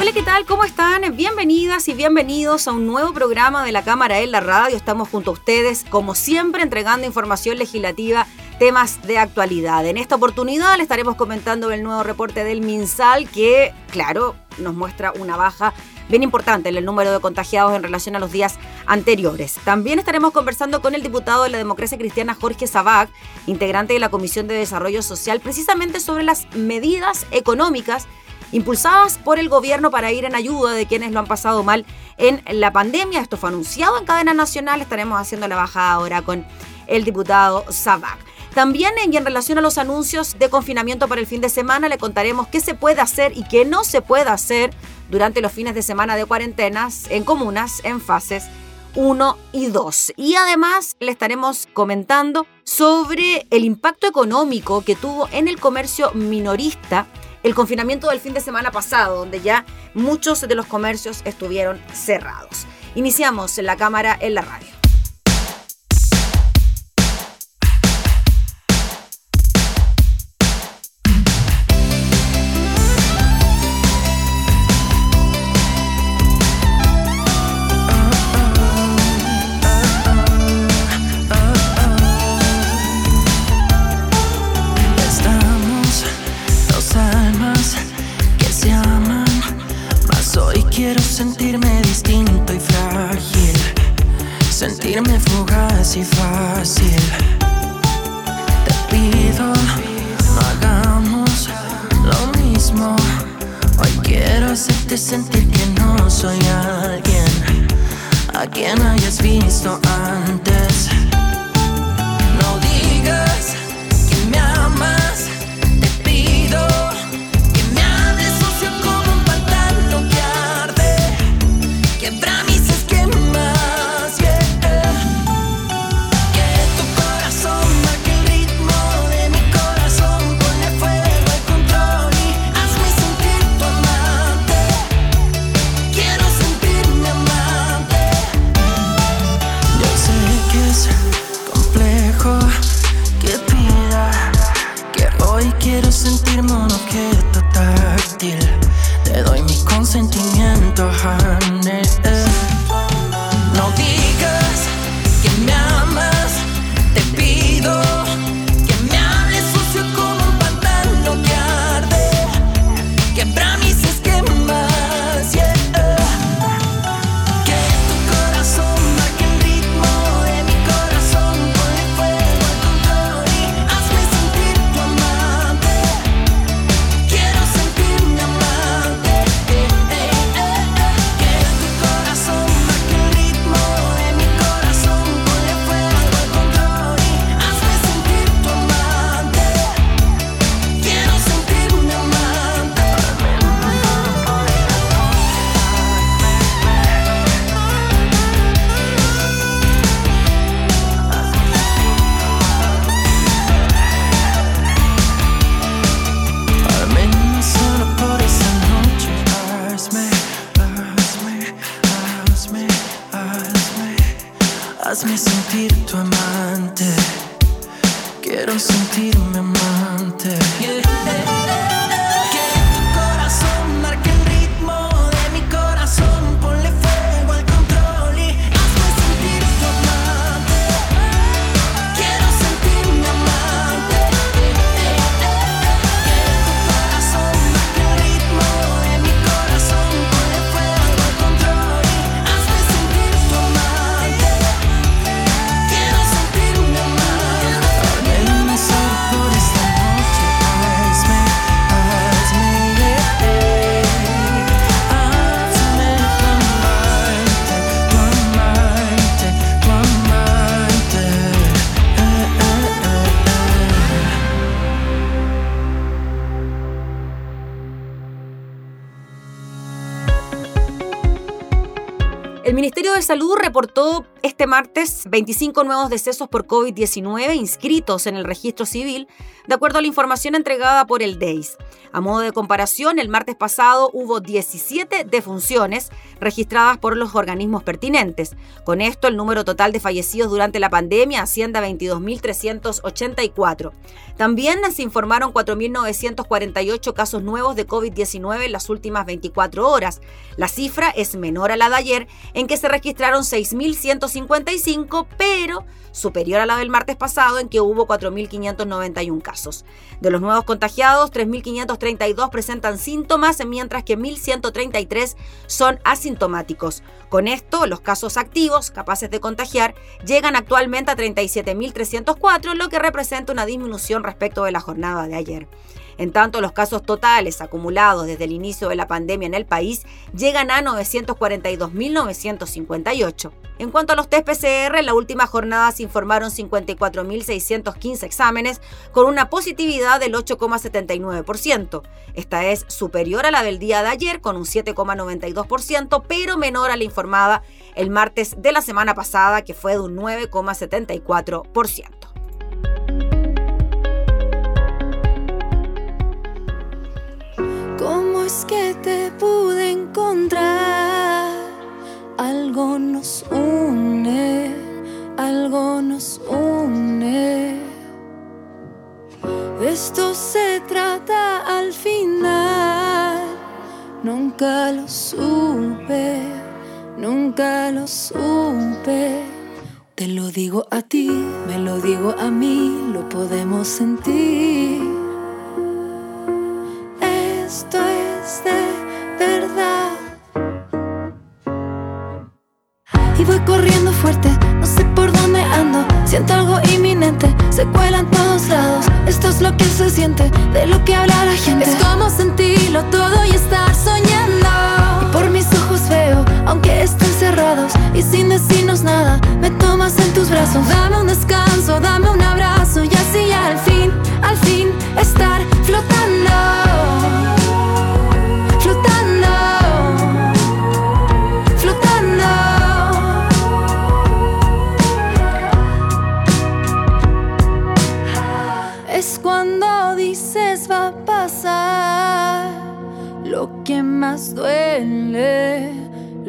Hola, ¿qué tal? ¿Cómo están? Bienvenidas y bienvenidos a un nuevo programa de la Cámara en la Radio. Estamos junto a ustedes, como siempre, entregando información legislativa, temas de actualidad. En esta oportunidad le estaremos comentando el nuevo reporte del MinSal que, claro, nos muestra una baja bien importante en el número de contagiados en relación a los días anteriores. También estaremos conversando con el diputado de la democracia cristiana Jorge Sabac, integrante de la Comisión de Desarrollo Social, precisamente sobre las medidas económicas impulsadas por el gobierno para ir en ayuda de quienes lo han pasado mal en la pandemia. Esto fue anunciado en cadena nacional. Estaremos haciendo la bajada ahora con el diputado Sabac. También en relación a los anuncios de confinamiento para el fin de semana, le contaremos qué se puede hacer y qué no se puede hacer durante los fines de semana de cuarentenas en comunas en fases 1 y 2. Y además le estaremos comentando sobre el impacto económico que tuvo en el comercio minorista el confinamiento del fin de semana pasado, donde ya muchos de los comercios estuvieron cerrados. Iniciamos la cámara en la radio. Sentirme fugaz y fácil. Te pido, no hagamos lo mismo. Hoy quiero hacerte sentir que no soy alguien a quien hayas visto antes. Sentir tu Salud reportó este martes 25 nuevos decesos por COVID-19 inscritos en el registro civil, de acuerdo a la información entregada por el DEIS. A modo de comparación, el martes pasado hubo 17 defunciones registradas por los organismos pertinentes. Con esto, el número total de fallecidos durante la pandemia asciende a 22.384. También se informaron 4.948 casos nuevos de COVID-19 en las últimas 24 horas. La cifra es menor a la de ayer, en que se registraron 6.155, pero superior a la del martes pasado, en que hubo 4.591 casos. De los nuevos contagiados, 3.532 presentan síntomas, mientras que 1.133 son asintomáticos. Con esto, los casos activos, capaces de contagiar, llegan actualmente a 37.304, lo que representa una disminución respecto de la jornada de ayer. En tanto, los casos totales acumulados desde el inicio de la pandemia en el país llegan a 942.958. En cuanto a los test PCR, en la última jornada se informaron 54.615 exámenes con una positividad del 8,79%. Esta es superior a la del día de ayer con un 7,92%, pero menor a la informada el martes de la semana pasada que fue de un 9,74%. ¿Cómo es que te pude encontrar? Algo nos une, algo nos une. Esto se trata al final. Nunca lo supe, nunca lo supe. Te lo digo a ti, me lo digo a mí, lo podemos sentir. De lo que habla la gente. Es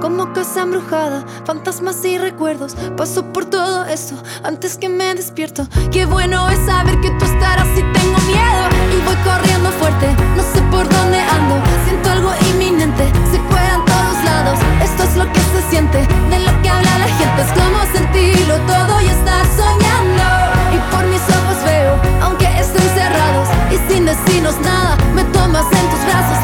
Como casa embrujada, fantasmas y recuerdos. Paso por todo eso antes que me despierto. Qué bueno es saber que tú estarás si tengo miedo. Y voy corriendo fuerte, no sé por dónde ando. Siento algo inminente, se cuela en todos lados. Esto es lo que se siente, de lo que habla la gente. Es como sentirlo todo y estar soñando. Y por mis ojos veo, aunque estén cerrados y sin decirnos nada, me tomas en tus brazos.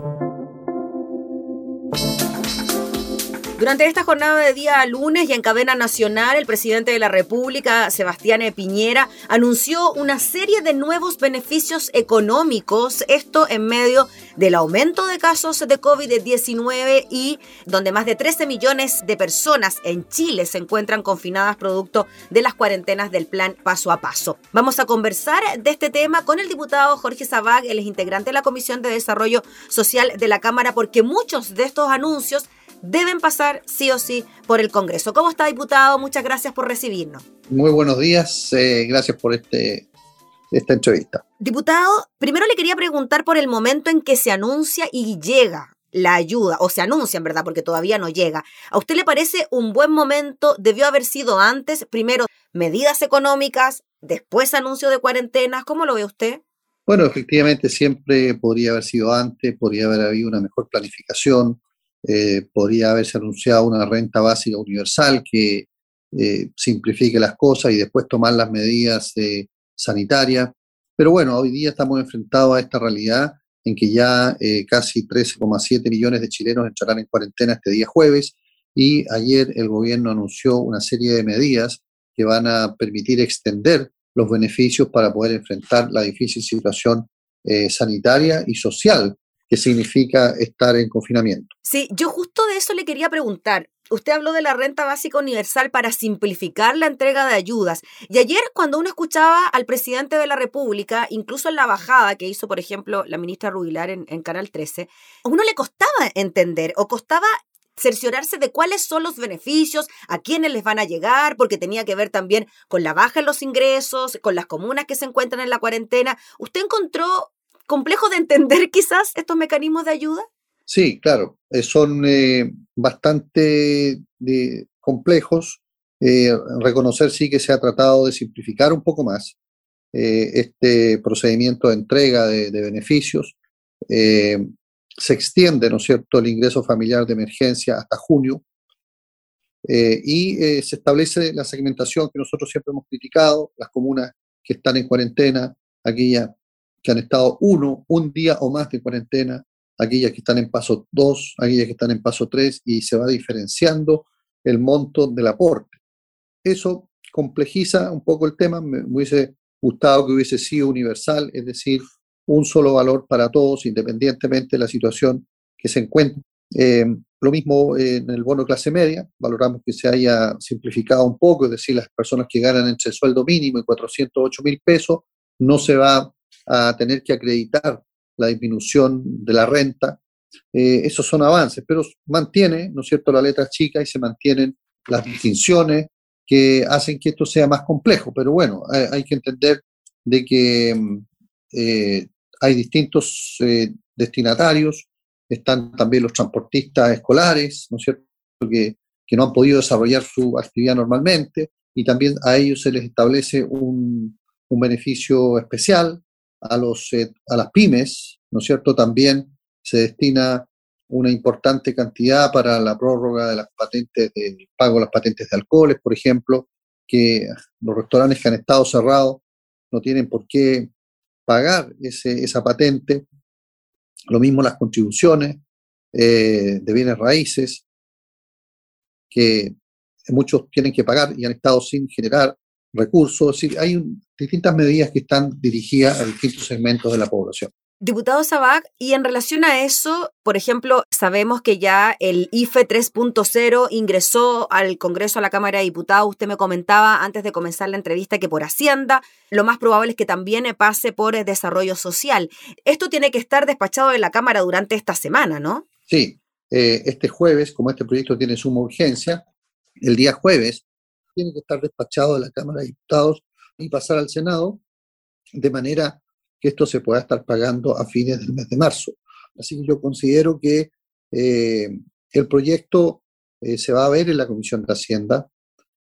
Durante esta jornada de día lunes y en cadena nacional, el presidente de la República, Sebastián Piñera, anunció una serie de nuevos beneficios económicos, esto en medio del aumento de casos de COVID-19 y donde más de 13 millones de personas en Chile se encuentran confinadas producto de las cuarentenas del plan paso a paso. Vamos a conversar de este tema con el diputado Jorge Sabag, él es integrante de la Comisión de Desarrollo Social de la Cámara, porque muchos de estos anuncios deben pasar sí o sí por el Congreso. ¿Cómo está, diputado? Muchas gracias por recibirnos. Muy buenos días, eh, gracias por este, esta entrevista. Diputado, primero le quería preguntar por el momento en que se anuncia y llega la ayuda, o se anuncia en verdad, porque todavía no llega. ¿A usted le parece un buen momento? ¿Debió haber sido antes? Primero, medidas económicas, después anuncio de cuarentenas. ¿Cómo lo ve usted? Bueno, efectivamente siempre podría haber sido antes, podría haber habido una mejor planificación, eh, podría haberse anunciado una renta básica universal que eh, simplifique las cosas y después tomar las medidas eh, sanitarias. Pero bueno, hoy día estamos enfrentados a esta realidad en que ya eh, casi 13,7 millones de chilenos entrarán en cuarentena este día jueves y ayer el gobierno anunció una serie de medidas que van a permitir extender los beneficios para poder enfrentar la difícil situación eh, sanitaria y social que significa estar en confinamiento. Sí, yo justo de eso le quería preguntar. Usted habló de la renta básica universal para simplificar la entrega de ayudas. Y ayer cuando uno escuchaba al presidente de la República, incluso en la bajada que hizo, por ejemplo, la ministra Rubilar en, en Canal 13, a uno le costaba entender o costaba cerciorarse de cuáles son los beneficios, a quiénes les van a llegar, porque tenía que ver también con la baja en los ingresos, con las comunas que se encuentran en la cuarentena. ¿Usted encontró complejo de entender quizás estos mecanismos de ayuda? Sí, claro, eh, son eh, bastante complejos. Eh, reconocer sí que se ha tratado de simplificar un poco más este procedimiento de entrega de, beneficios. Se extiende, ¿no es cierto?, el ingreso familiar de emergencia hasta junio. Y se establece la segmentación que nosotros siempre hemos criticado, las comunas que están en cuarentena, aquellas que han estado uno, un día o más de cuarentena, aquellas que están en paso 2, aquellas que están en paso 3 y se va diferenciando el monto del aporte. Eso complejiza un poco el tema, me, hubiese gustado que hubiese sido universal, es decir, un solo valor para todos, independientemente de la situación que se encuentre. Eh, lo mismo eh, en el bono clase media, valoramos que se haya simplificado un poco, es decir, las personas que ganan entre el sueldo mínimo y 408 mil pesos, no se va a tener que acreditar la disminución de la renta. Eh, esos son avances, pero mantiene, ¿no es cierto?, la letra chica y se mantienen las distinciones que hacen que esto sea más complejo. Pero bueno, hay, que entender de que mm, eh, hay distintos eh, destinatarios, están también los transportistas escolares, ¿no es cierto?, que, que no han podido desarrollar su actividad normalmente y también a ellos se les establece un, un beneficio especial, eh, a las pymes, ¿no es cierto?, también se destina una importante cantidad para la prórroga de las patentes, del pago de las patentes de alcoholes, por ejemplo, que los restaurantes que han estado cerrados no tienen por qué pagar ese, esa patente. Lo mismo las contribuciones eh, de bienes raíces, que muchos tienen que pagar y han estado sin generar recursos. Es decir, hay distintas medidas que están dirigidas a distintos segmentos de la población. Diputado Sabac, y en relación a eso, por ejemplo, sabemos que ya el IFE 3.0 ingresó al Congreso, a la Cámara de Diputados. Usted me comentaba antes de comenzar la entrevista que por Hacienda, lo más probable es que también pase por eh, Desarrollo Social. Esto tiene que estar despachado en la Cámara durante esta semana, ¿no? Sí, eh, este jueves, como este proyecto tiene suma urgencia, el día jueves tiene que estar despachado de la Cámara de Diputados y pasar al Senado, de manera que esto se pueda estar pagando a fines del mes de marzo. Así que yo considero que eh, el proyecto eh, se va a ver en la Comisión de Hacienda.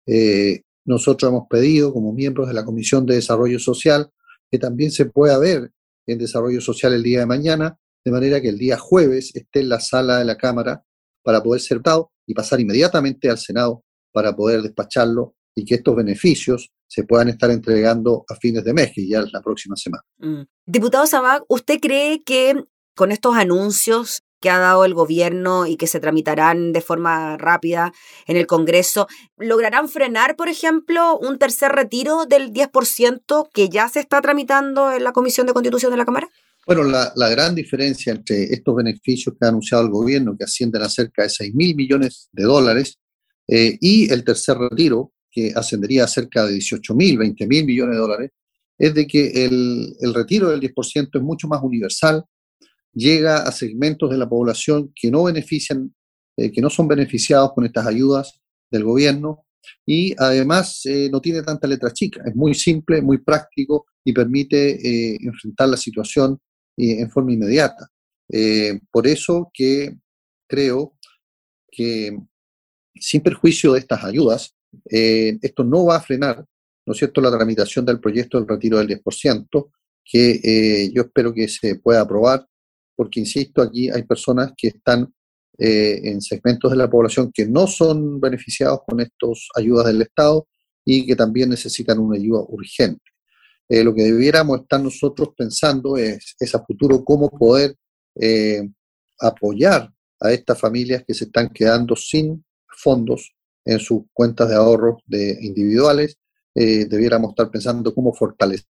Eh, nosotros hemos pedido, como miembros de la Comisión de Desarrollo Social, que también se pueda ver en Desarrollo Social el día de mañana, de manera que el día jueves esté en la sala de la Cámara para poder ser dado y pasar inmediatamente al Senado para poder despacharlo y que estos beneficios se puedan estar entregando a fines de mes, que ya es la próxima semana. Mm. Diputado Sabac, ¿usted cree que con estos anuncios que ha dado el gobierno y que se tramitarán de forma rápida en el Congreso, lograrán frenar, por ejemplo, un tercer retiro del 10% que ya se está tramitando en la Comisión de Constitución de la Cámara? Bueno, la, la, gran diferencia entre estos beneficios que ha anunciado el gobierno, que ascienden a cerca de 6 mil millones de dólares, eh, y el tercer retiro, que ascendería a cerca de 18 mil, 20 mil millones de dólares, es de que el, el retiro del 10% es mucho más universal, llega a segmentos de la población que no benefician, eh, que no son beneficiados con estas ayudas del gobierno y además eh, no tiene tanta letra chica, es muy simple, muy práctico y permite eh, enfrentar la situación en forma inmediata. por eso que creo que sin perjuicio de estas ayudas, esto no va a frenar, ¿no es cierto?, la tramitación del proyecto del retiro del 10%, que yo espero que se pueda aprobar porque, insisto, aquí hay personas que están eh, en segmentos de la población que no son beneficiados con estas ayudas del Estado y que también necesitan una ayuda urgente. Eh, lo que debiéramos estar nosotros pensando es, a futuro cómo poder eh, apoyar a estas familias que se están quedando sin fondos en sus cuentas de ahorros de individuales. debiéramos estar pensando cómo fortalecer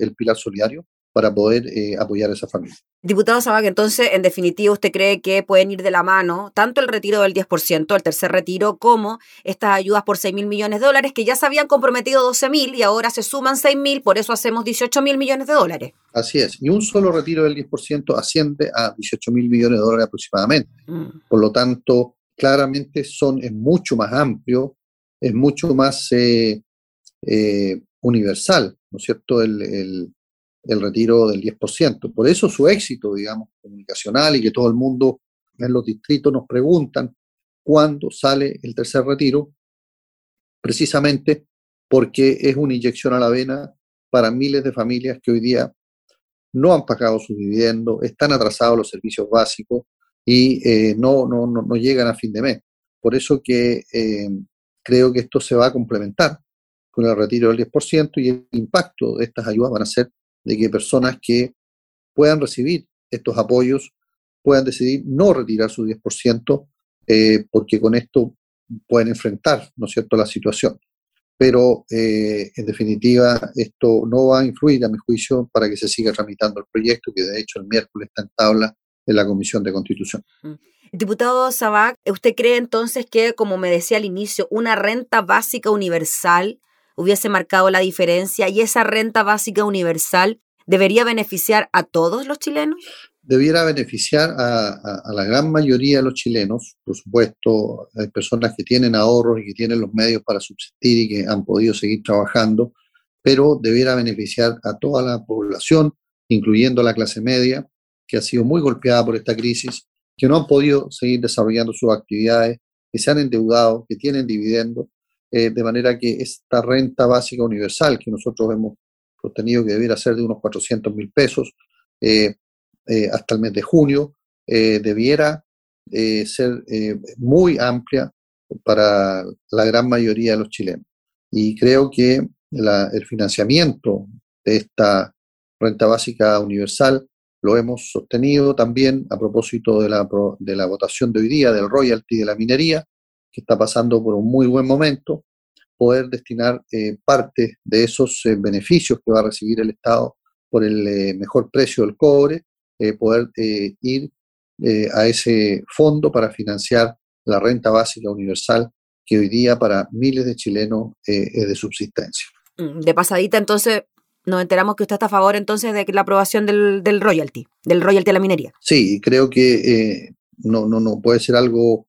el pilar solidario para poder eh, apoyar a esa familia. Diputado Sabac, entonces, en definitiva, ¿usted cree que pueden ir de la mano tanto el retiro del 10%, el tercer retiro, como estas ayudas por 6 mil millones de dólares, que ya se habían comprometido 12 mil y ahora se suman 6 mil, por eso hacemos 18 mil millones de dólares? Así es, y un solo retiro del 10% asciende a 18 mil millones de dólares aproximadamente. Mm. Por lo tanto, claramente son, es mucho más amplio, es mucho más eh, eh, universal, ¿no es cierto? el, el retiro del 10%. Por eso su éxito, digamos, comunicacional y que todo el mundo en los distritos nos preguntan cuándo sale el tercer retiro, precisamente porque es una inyección a la vena para miles de familias que hoy día no han pagado sus dividendos, están atrasados los servicios básicos y eh, no, no, no, no, llegan a fin de mes. Por eso que eh, creo que esto se va a complementar con el retiro del 10% y el impacto de estas ayudas van a ser de que personas que puedan recibir estos apoyos puedan decidir no retirar su 10%, eh, porque con esto pueden enfrentar, ¿no es cierto?, la situación. Pero, eh, en definitiva, esto no va a influir, a mi juicio, para que se siga tramitando el proyecto, que de hecho el miércoles está en tabla en la Comisión de Constitución. Diputado Sabac, ¿usted cree entonces que, como me decía al inicio, una renta básica universal hubiese marcado la diferencia y esa renta básica universal debería beneficiar a todos los chilenos? Debiera beneficiar a, a, a, la gran mayoría de los chilenos, por supuesto, hay personas que tienen ahorros y que tienen los medios para subsistir y que han podido seguir trabajando, pero debiera beneficiar a toda la población, incluyendo la clase media, que ha sido muy golpeada por esta crisis, que no han podido seguir desarrollando sus actividades, que se han endeudado, que tienen dividendos eh, de manera que esta renta básica universal que nosotros hemos sostenido que debiera ser de unos 400 mil pesos eh, eh, hasta el mes de junio, debiera ser muy amplia para la gran mayoría de los chilenos. Y creo que la, el financiamiento de esta renta básica universal lo hemos sostenido también a propósito de la, de la votación de hoy día del royalty de la minería, que está pasando por un muy buen momento, poder destinar eh, parte de esos eh, beneficios que va a recibir el Estado por el eh, mejor precio del cobre, eh, poder eh, ir eh, a ese fondo para financiar la renta básica universal que hoy día para miles de chilenos es de subsistencia. Mm, de pasadita, entonces, nos enteramos que usted está a favor entonces de la aprobación del, del royalty, del royalty a la minería. Sí, creo que no, no, no puede ser algo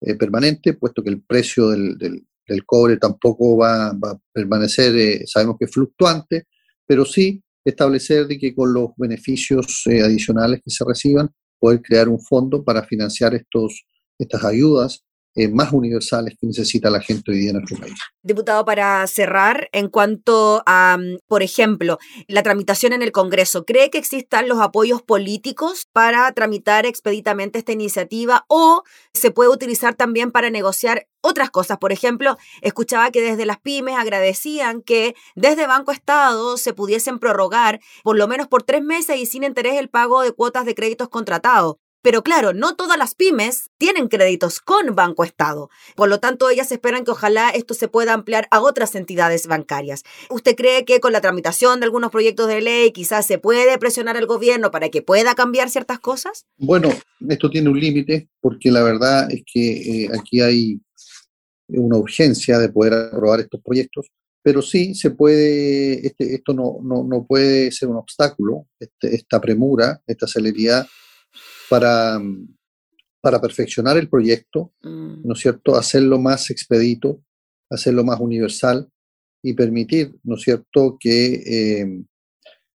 eh, permanente, puesto que el precio del, del, cobre tampoco va, va a permanecer, eh, sabemos que es fluctuante, pero sí establecer de que con los beneficios eh, adicionales que se reciban, poder crear un fondo para financiar estos, estas ayudas eh, más universales que necesita la gente hoy día en nuestro país. Diputado, para cerrar, en cuanto a, por ejemplo, la tramitación en el Congreso, ¿cree que existan los apoyos políticos para tramitar expeditamente esta iniciativa o se puede utilizar también para negociar otras cosas? Por ejemplo, escuchaba que desde las pymes agradecían que desde Banco Estado se pudiesen prorrogar por lo menos por tres meses y sin interés el pago de cuotas de créditos contratados. Pero claro, no todas las pymes tienen créditos con Banco Estado. Por lo tanto, ellas esperan que ojalá esto se pueda ampliar a otras entidades bancarias. ¿Usted cree que con la tramitación de algunos proyectos de ley quizás se puede presionar al gobierno para que pueda cambiar ciertas cosas? Bueno, esto tiene un límite porque la verdad es que eh, aquí hay una urgencia de poder aprobar estos proyectos, pero sí se puede, este, esto no, no, no puede ser un obstáculo, este, esta premura, esta celeridad para, para perfeccionar el proyecto, Mm, ¿no es cierto? Hacerlo más expedito, hacerlo más universal y permitir, ¿no es cierto?, que eh,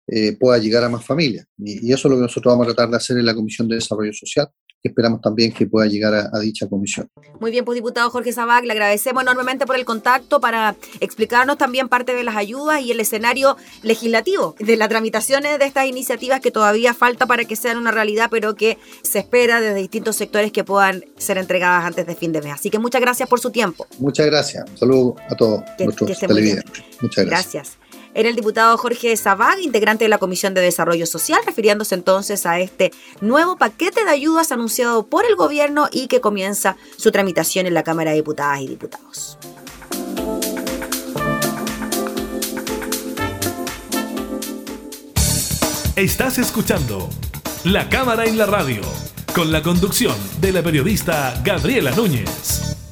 eh, pueda llegar a más familias. Y, y eso es lo que nosotros vamos a tratar de hacer en la Comisión de Desarrollo Social, que esperamos también que pueda llegar a, a dicha comisión. Muy bien, pues diputado Jorge Sabac, le agradecemos enormemente por el contacto para explicarnos también parte de las ayudas y el escenario legislativo de las tramitaciones de estas iniciativas que todavía falta para que sean una realidad, pero que se espera desde distintos sectores que puedan ser entregadas antes de fin de mes. Así que muchas gracias por su tiempo. Muchas gracias. Un saludo a todos Que- nuestros que televidentes. Muchas gracias. Gracias. Era el diputado Jorge Sabag, integrante de la Comisión de Desarrollo Social, refiriéndose entonces a este nuevo paquete de ayudas anunciado por el gobierno y que comienza su tramitación en la Cámara de Diputadas y Diputados. Estás escuchando La Cámara en la Radio, con la conducción de la periodista Gabriela Núñez.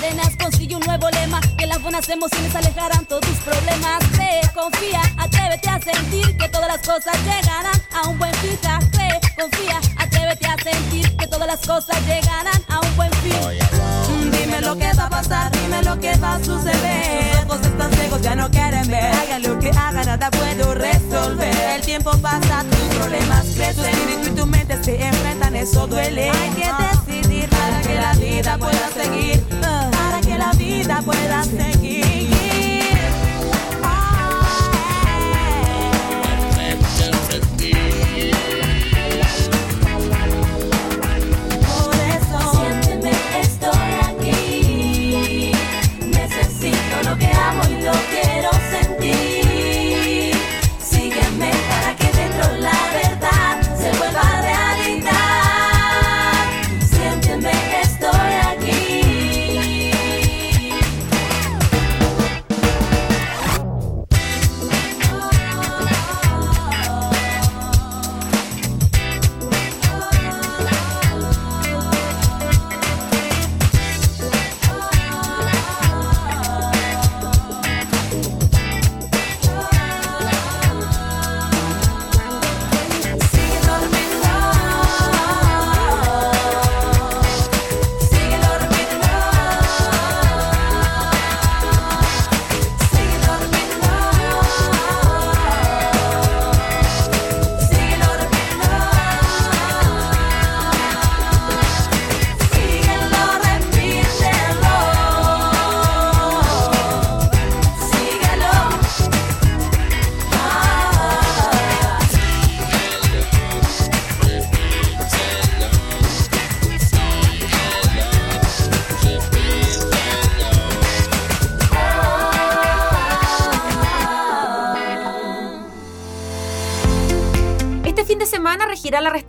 Cadenas, consigue un nuevo lema. Que las buenas emociones alejarán todos tus problemas. Cree, confía, atrévete a sentir que todas las cosas llegarán a un buen fin. Cree, confía, atrévete a sentir que todas las cosas llegarán a un buen fin. Dime lo que va a pasar, dime lo que va a suceder. Tus ojos están ciegos, ya no quieren ver. Hagan lo que hagan, nada puedo resolver. tiempo pasa, tus problemas crecen. Tu espíritu y tu mente se enfrentan, eso duele. Hay que decidir para que la vida pueda seguir. Vida pueda seguir.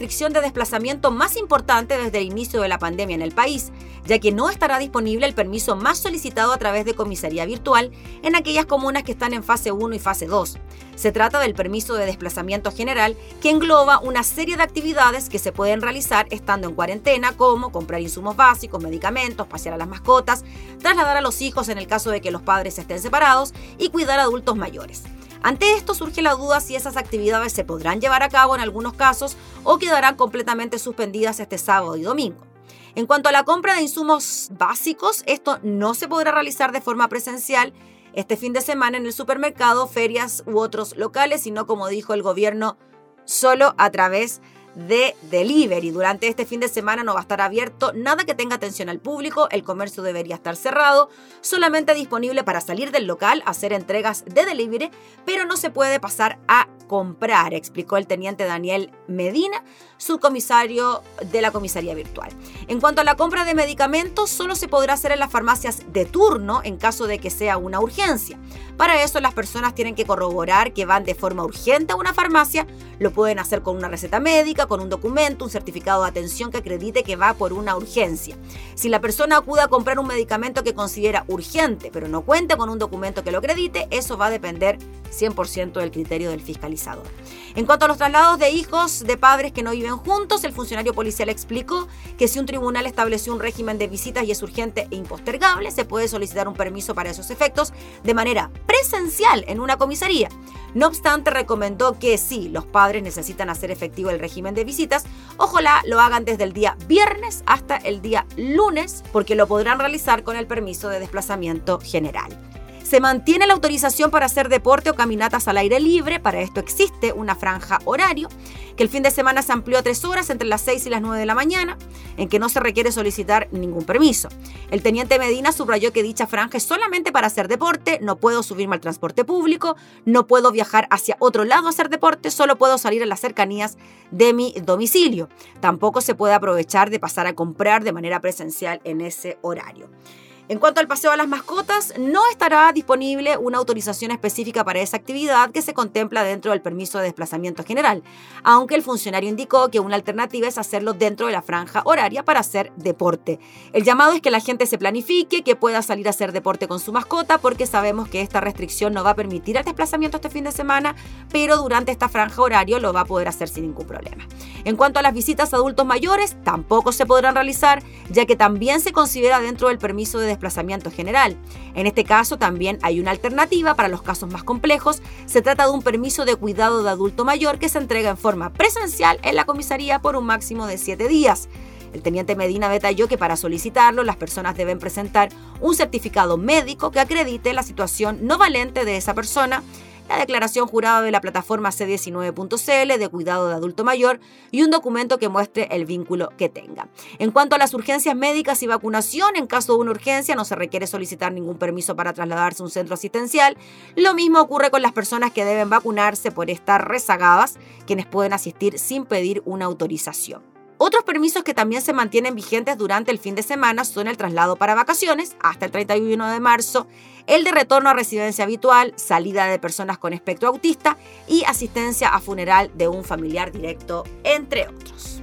Restricción de desplazamiento más importante desde el inicio de la pandemia en el país, ya que no estará disponible el permiso más solicitado a través de comisaría virtual en aquellas comunas que están en fase 1 y fase 2. Se trata del permiso de desplazamiento general que engloba una serie de actividades que se pueden realizar estando en cuarentena, como comprar insumos básicos, medicamentos, pasear a las mascotas, trasladar a los hijos en el caso de que los padres estén separados y cuidar a adultos mayores. Ante esto surge la duda si esas actividades se podrán llevar a cabo en algunos casos o quedarán completamente suspendidas este sábado y domingo. En cuanto a la compra de insumos básicos, esto no se podrá realizar de forma presencial este fin de semana en el supermercado, ferias u otros locales, sino como dijo el gobierno, solo a través de delivery. Durante este fin de semana no va a estar abierto nada que tenga atención al público, el comercio debería estar cerrado, solamente disponible para salir del local, hacer entregas de delivery, pero no se puede pasar a comprar, explicó el teniente Daniel Medina, subcomisario de la comisaría virtual. En cuanto a la compra de medicamentos, solo se podrá hacer en las farmacias de turno en caso de que sea una urgencia. Para eso las personas tienen que corroborar que van de forma urgente a una farmacia, lo pueden hacer con una receta médica, con un documento, un certificado de atención que acredite que va por una urgencia. Si la persona acude a comprar un medicamento que considera urgente, pero no cuenta con un documento que lo acredite, eso va a depender 100% del criterio del fiscalizador. En cuanto a los traslados de hijos de padres que no viven juntos, el funcionario policial explicó que si un tribunal estableció un régimen de visitas y es urgente e impostergable, se puede solicitar un permiso para esos efectos de manera presencial en una comisaría. No obstante, recomendó que si los padres necesitan hacer efectivo el régimen de visitas, ojalá lo hagan desde el día viernes hasta el día lunes, porque lo podrán realizar con el permiso de desplazamiento general. Se mantiene la autorización para hacer deporte o caminatas al aire libre. Para esto existe una franja horario, que el fin de semana se amplió a tres horas entre las 6 y las 9 de la mañana, en que no se requiere solicitar ningún permiso. El teniente Medina subrayó que dicha franja es solamente para hacer deporte, no puedo subirme al transporte público, no puedo viajar hacia otro lado a hacer deporte, solo puedo salir a las cercanías de mi domicilio. Tampoco se puede aprovechar de pasar a comprar de manera presencial en ese horario. En cuanto al paseo a las mascotas, no estará disponible una autorización específica para esa actividad que se contempla dentro del permiso de desplazamiento general, aunque el funcionario indicó que una alternativa es hacerlo dentro de la franja horaria para hacer deporte. El llamado es que la gente se planifique, que pueda salir a hacer deporte con su mascota, porque sabemos que esta restricción no va a permitir el desplazamiento este fin de semana, pero durante esta franja horario lo va a poder hacer sin ningún problema. En cuanto a las visitas a adultos mayores, tampoco se podrán realizar, ya que también se considera dentro del permiso de desplazamiento general. En este caso también hay una alternativa para los casos más complejos. Se trata de un permiso de cuidado de adulto mayor que se entrega en forma presencial en la comisaría por un máximo de siete días. El teniente Medina detalló que para solicitarlo las personas deben presentar un certificado médico que acredite la situación no valente de esa persona la declaración jurada de la plataforma C19.cl de cuidado de adulto mayor y un documento que muestre el vínculo que tenga. En cuanto a las urgencias médicas y vacunación, en caso de una urgencia no se requiere solicitar ningún permiso para trasladarse a un centro asistencial. Lo mismo ocurre con las personas que deben vacunarse por estar rezagadas, quienes pueden asistir sin pedir una autorización. Otros permisos que también se mantienen vigentes durante el fin de semana son el traslado para vacaciones hasta el 31 de marzo, el de retorno a residencia habitual, salida de personas con espectro autista y asistencia a funeral de un familiar directo, entre otros.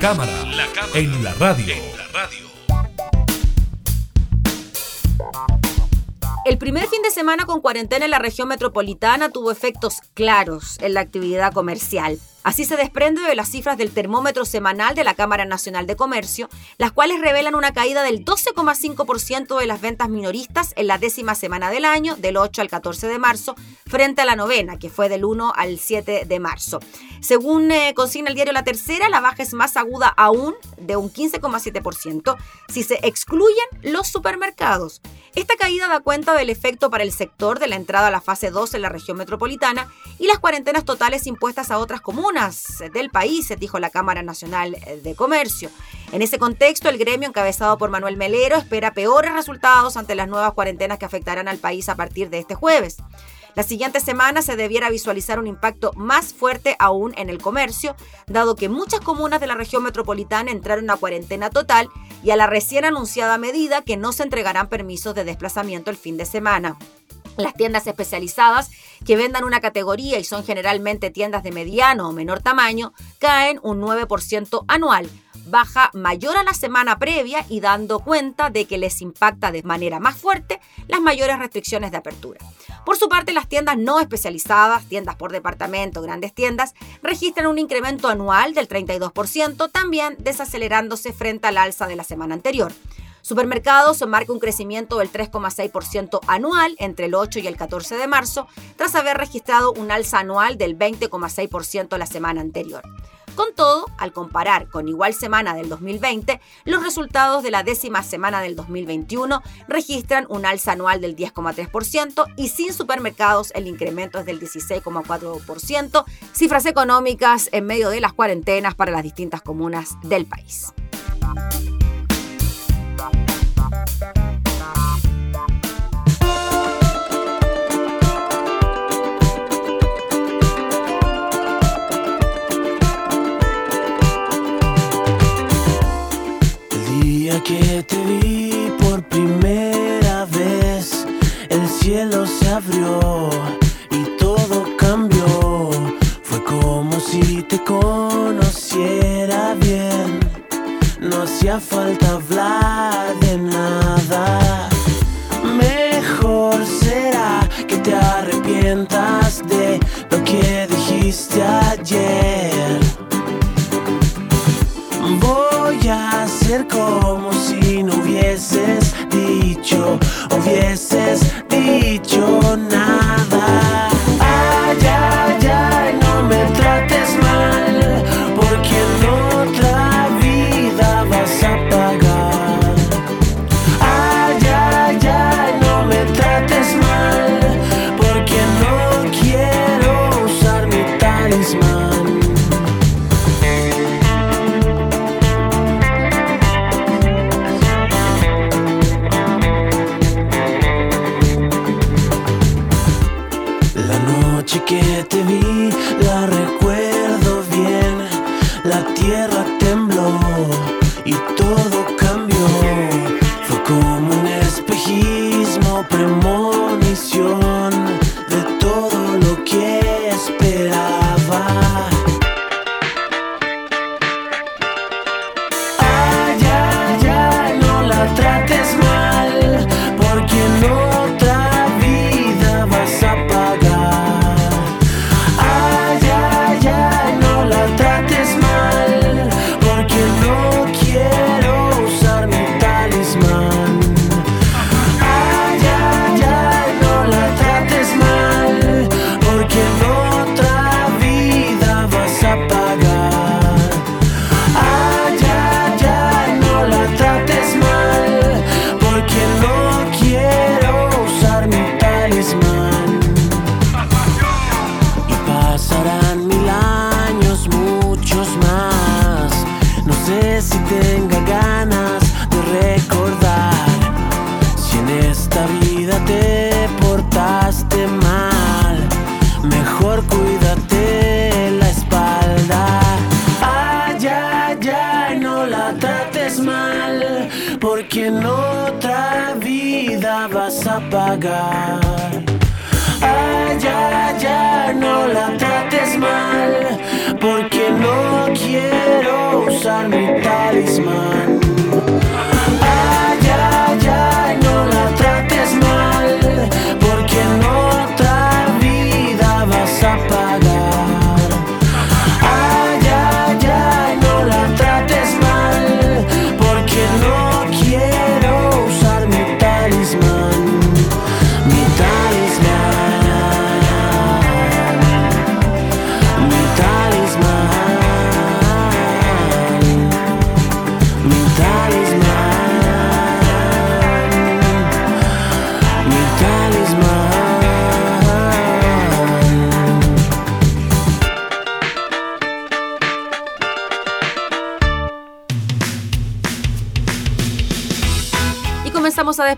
La cámara, en la radio. El primer fin de semana con cuarentena en la región metropolitana tuvo efectos claros en la actividad comercial. Así se desprende de las cifras del termómetro semanal de la Cámara Nacional de Comercio, las cuales revelan una caída del 12,5% de las ventas minoristas en la décima semana del año, del 8 al 14 de marzo, frente a la novena, que fue del 1 al 7 de marzo. Según eh, consigna el diario La Tercera, la baja es más aguda aún, de un 15,7%, si se excluyen los supermercados. Esta caída da cuenta del efecto para el sector de la entrada a la fase 2 en la región metropolitana y las cuarentenas totales impuestas a otras comunas del país, dijo la Cámara Nacional de Comercio. En ese contexto, el gremio encabezado por Manuel Melero espera peores resultados ante las nuevas cuarentenas que afectarán al país a partir de este jueves. La siguiente semana se debiera visualizar un impacto más fuerte aún en el comercio, dado que muchas comunas de la región metropolitana entraron a cuarentena total y a la recién anunciada medida que no se entregarán permisos de desplazamiento el fin de semana. Las tiendas especializadas que vendan una categoría y son generalmente tiendas de mediano o menor tamaño caen un 9% anual, baja mayor a la semana previa y dando cuenta de que les impacta de manera más fuerte las mayores restricciones de apertura. Por su parte, las tiendas no especializadas, tiendas por departamento, grandes tiendas, registran un incremento anual del 32%, también desacelerándose frente al alza de la semana anterior. Supermercados marca un crecimiento del 3,6% anual entre el 8 y el 14 de marzo, tras haber registrado un alza anual del 20,6% la semana anterior. Con todo, al comparar con igual semana del 2020, los resultados de la décima semana del 2021 registran un alza anual del 10,3% y sin supermercados el incremento es del 16,4%, cifras económicas en medio de las cuarentenas para las distintas comunas del país. Día que te vi por primera vez, el cielo se abrió y todo cambió. Fue como si te conociera bien. No hacía falta hablar de nada. Mejor será que te arrepientas de lo que dijiste ayer. Hacer como si no hubieses